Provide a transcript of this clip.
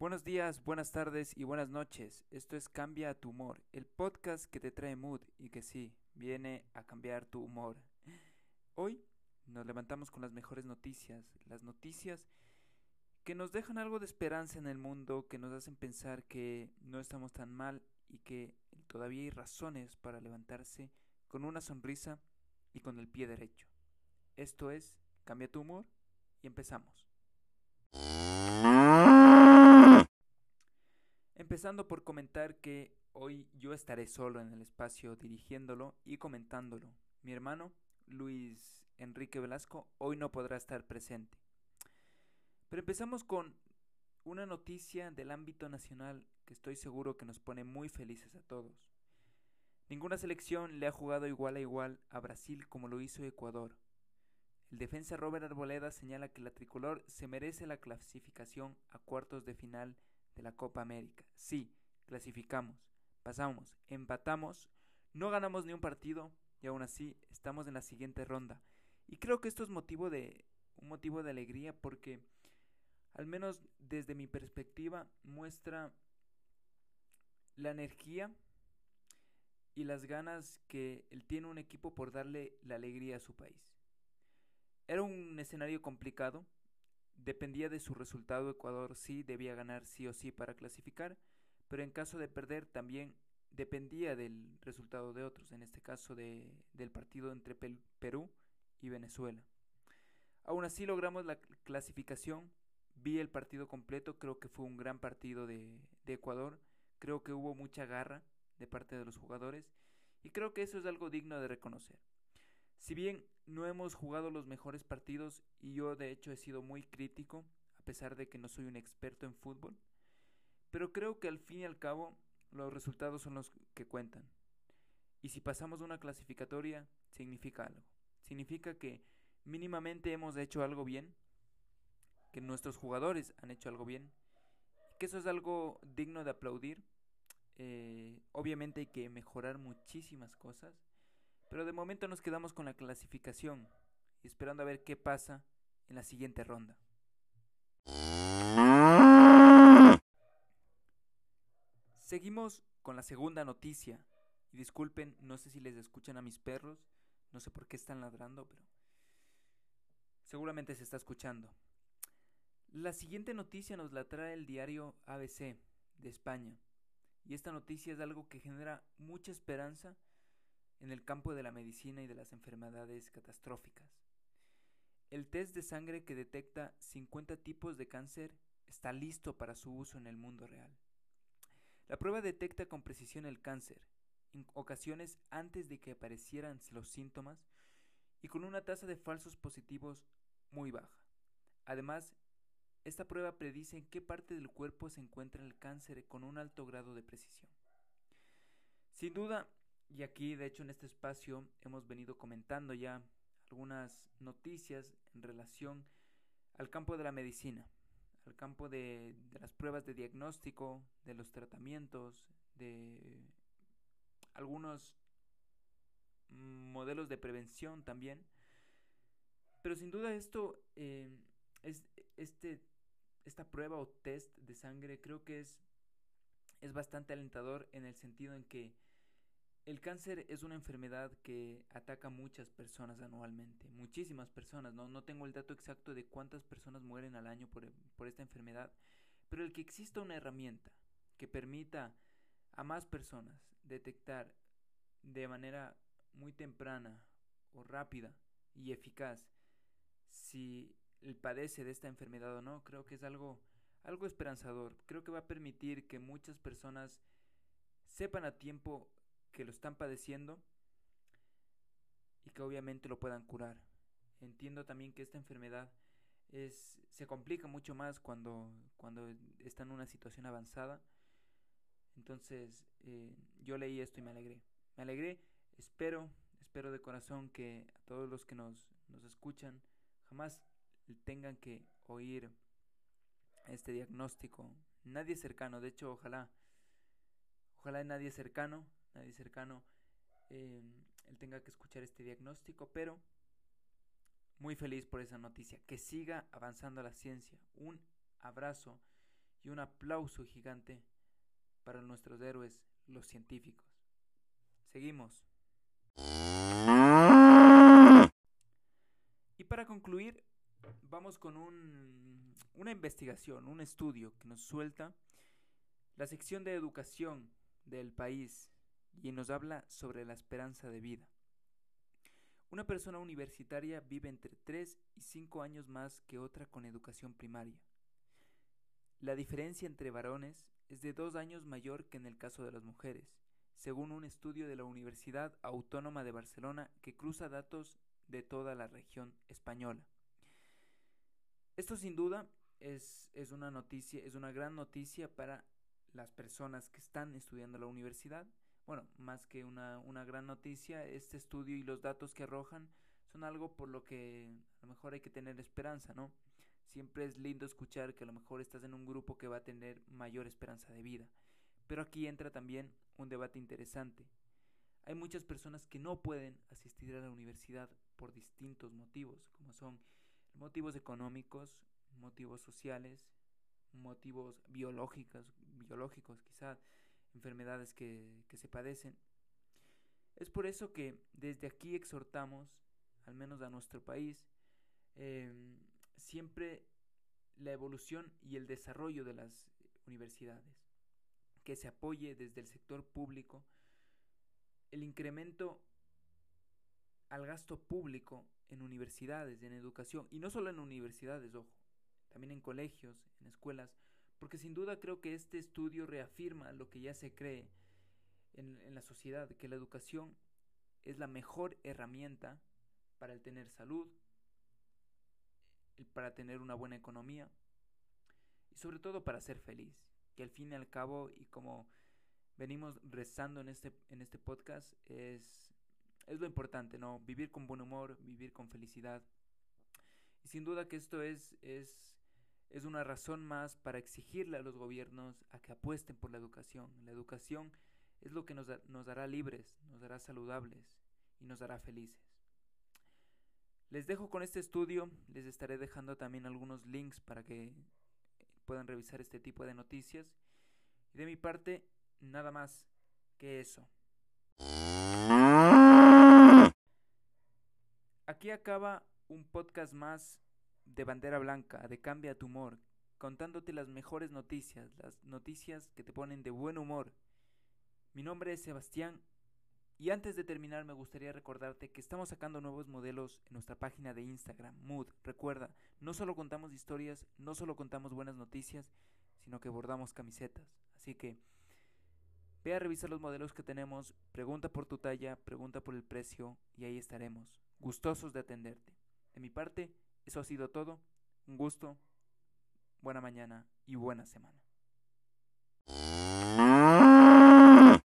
Buenos días, buenas tardes y buenas noches. Esto es Cambia tu humor, el podcast que te trae mood y que sí, viene a cambiar tu humor. Hoy nos levantamos con las mejores noticias, las noticias que nos dejan algo de esperanza en el mundo, que nos hacen pensar que no estamos tan mal y que todavía hay razones para levantarse con una sonrisa y con el pie derecho. Esto es Cambia tu humor y empezamos. Empezando por comentar que hoy yo estaré solo en el espacio dirigiéndolo y comentándolo. Mi hermano, Luis Enrique Velasco, hoy no podrá estar presente. Pero empezamos con una noticia del ámbito nacional que estoy seguro que nos pone muy felices a todos. Ninguna selección le ha jugado igual a igual a Brasil como lo hizo Ecuador. El defensa Robert Arboleda señala que la tricolor se merece la clasificación a cuartos de final de la Copa América. Sí, clasificamos, pasamos, empatamos, no ganamos ni un partido y aún así estamos en la siguiente ronda. Y creo que esto es motivo de un motivo de alegría porque al menos desde mi perspectiva muestra la energía y las ganas que él tiene un equipo por darle la alegría a su país. Era un escenario complicado, dependía de su resultado, Ecuador sí debía ganar sí o sí para clasificar, pero en caso de perder también dependía del resultado de otros, en este caso de, del partido entre Perú y Venezuela. Aún así logramos la clasificación, vi el partido completo, creo que fue un gran partido de, de Ecuador, creo que hubo mucha garra de parte de los jugadores y creo que eso es algo digno de reconocer. Si bien no hemos jugado los mejores partidos y yo de hecho he sido muy crítico, a pesar de que no soy un experto en fútbol, pero creo que al fin y al cabo los resultados son los que cuentan. Y si pasamos una clasificatoria, significa algo. Significa que mínimamente hemos hecho algo bien, que nuestros jugadores han hecho algo bien, que eso es algo digno de aplaudir. Eh, obviamente hay que mejorar muchísimas cosas, pero de momento nos quedamos con la clasificación, esperando a ver qué pasa en la siguiente ronda. Seguimos con la segunda noticia. Y disculpen, no sé si les escuchan a mis perros, no sé por qué están ladrando, pero seguramente se está escuchando. La siguiente noticia nos la trae el diario ABC de España. Y esta noticia es algo que genera mucha esperanza en el campo de la medicina y de las enfermedades catastróficas. El test de sangre que detecta 50 tipos de cáncer está listo para su uso en el mundo real. La prueba detecta con precisión el cáncer, en ocasiones antes de que aparecieran los síntomas y con una tasa de falsos positivos muy baja. Además, esta prueba predice en qué parte del cuerpo se encuentra el cáncer con un alto grado de precisión. Sin duda, y aquí, de hecho, en este espacio hemos venido comentando ya algunas noticias en relación al campo de la medicina, al campo de, las pruebas de diagnóstico, de los tratamientos, de algunos modelos de prevención también. Pero sin duda esto, eh, es, este, esta prueba o test de sangre creo que es, es bastante alentador en el sentido en que el cáncer es una enfermedad que ataca a muchas personas anualmente, muchísimas personas, ¿no? no tengo el dato exacto de cuántas personas mueren al año por, por esta enfermedad, pero el que exista una herramienta que permita a más personas detectar de manera muy temprana o rápida y eficaz si el padece de esta enfermedad o no, creo que es algo algo esperanzador. Creo que va a permitir que muchas personas sepan a tiempo que lo están padeciendo y que obviamente lo puedan curar. Entiendo también que esta enfermedad es, se complica mucho más cuando, cuando está en una situación avanzada. Entonces eh, yo leí esto y me alegré. Me alegré, espero, espero de corazón que todos los que nos, nos escuchan jamás tengan que oír este diagnóstico. Nadie cercano, de hecho ojalá, ojalá nadie cercano nadie cercano, eh, él tenga que escuchar este diagnóstico, pero muy feliz por esa noticia. Que siga avanzando la ciencia. Un abrazo y un aplauso gigante para nuestros héroes, los científicos. Seguimos. Y para concluir, vamos con un, una investigación, un estudio que nos suelta la sección de educación del país y nos habla sobre la esperanza de vida. Una persona universitaria vive entre 3 y 5 años más que otra con educación primaria. La diferencia entre varones es de 2 años mayor que en el caso de las mujeres, según un estudio de la Universidad Autónoma de Barcelona que cruza datos de toda la región española. Esto sin duda es, es, una noticia, es una gran noticia para las personas que están estudiando la universidad. Bueno, más que una, una gran noticia, este estudio y los datos que arrojan son algo por lo que a lo mejor hay que tener esperanza, ¿no? Siempre es lindo escuchar que a lo mejor estás en un grupo que va a tener mayor esperanza de vida. Pero aquí entra también un debate interesante. Hay muchas personas que no pueden asistir a la universidad por distintos motivos, como son motivos económicos, motivos sociales, motivos biológicos, biológicos quizás, enfermedades que, que se padecen. Es por eso que desde aquí exhortamos, al menos a nuestro país, eh, siempre la evolución y el desarrollo de las universidades, que se apoye desde el sector público el incremento al gasto público en universidades, en educación, y no solo en universidades, ojo, también en colegios, en escuelas, porque sin duda creo que este estudio reafirma lo que ya se cree en, en la sociedad, que la educación es la mejor herramienta para tener salud, para tener una buena economía y sobre todo para ser feliz, que al fin y al cabo y como venimos rezando en este en este podcast es es lo importante, ¿no? Vivir con buen humor, vivir con felicidad. Y sin duda que esto es es es una razón más para exigirle a los gobiernos a que apuesten por la educación. La educación es lo que nos, nos hará libres, nos hará saludables y nos hará felices. Les dejo con este estudio, les estaré dejando también algunos links para que puedan revisar este tipo de noticias. Y de mi parte, nada más que eso. Aquí acaba un podcast más de Bandera Blanca, de Cambia tu humor, contándote las mejores noticias, las noticias que te ponen de buen humor. Mi nombre es Sebastián y antes de terminar me gustaría recordarte que estamos sacando nuevos modelos en nuestra página de Instagram, Mood. Recuerda, no solo contamos historias, no solo contamos buenas noticias, sino que bordamos camisetas. Así que ve a revisar los modelos que tenemos, pregunta por tu talla, pregunta por el precio y ahí estaremos, gustosos de atenderte. De mi parte, eso ha sido todo. Un gusto, buena mañana y buena semana.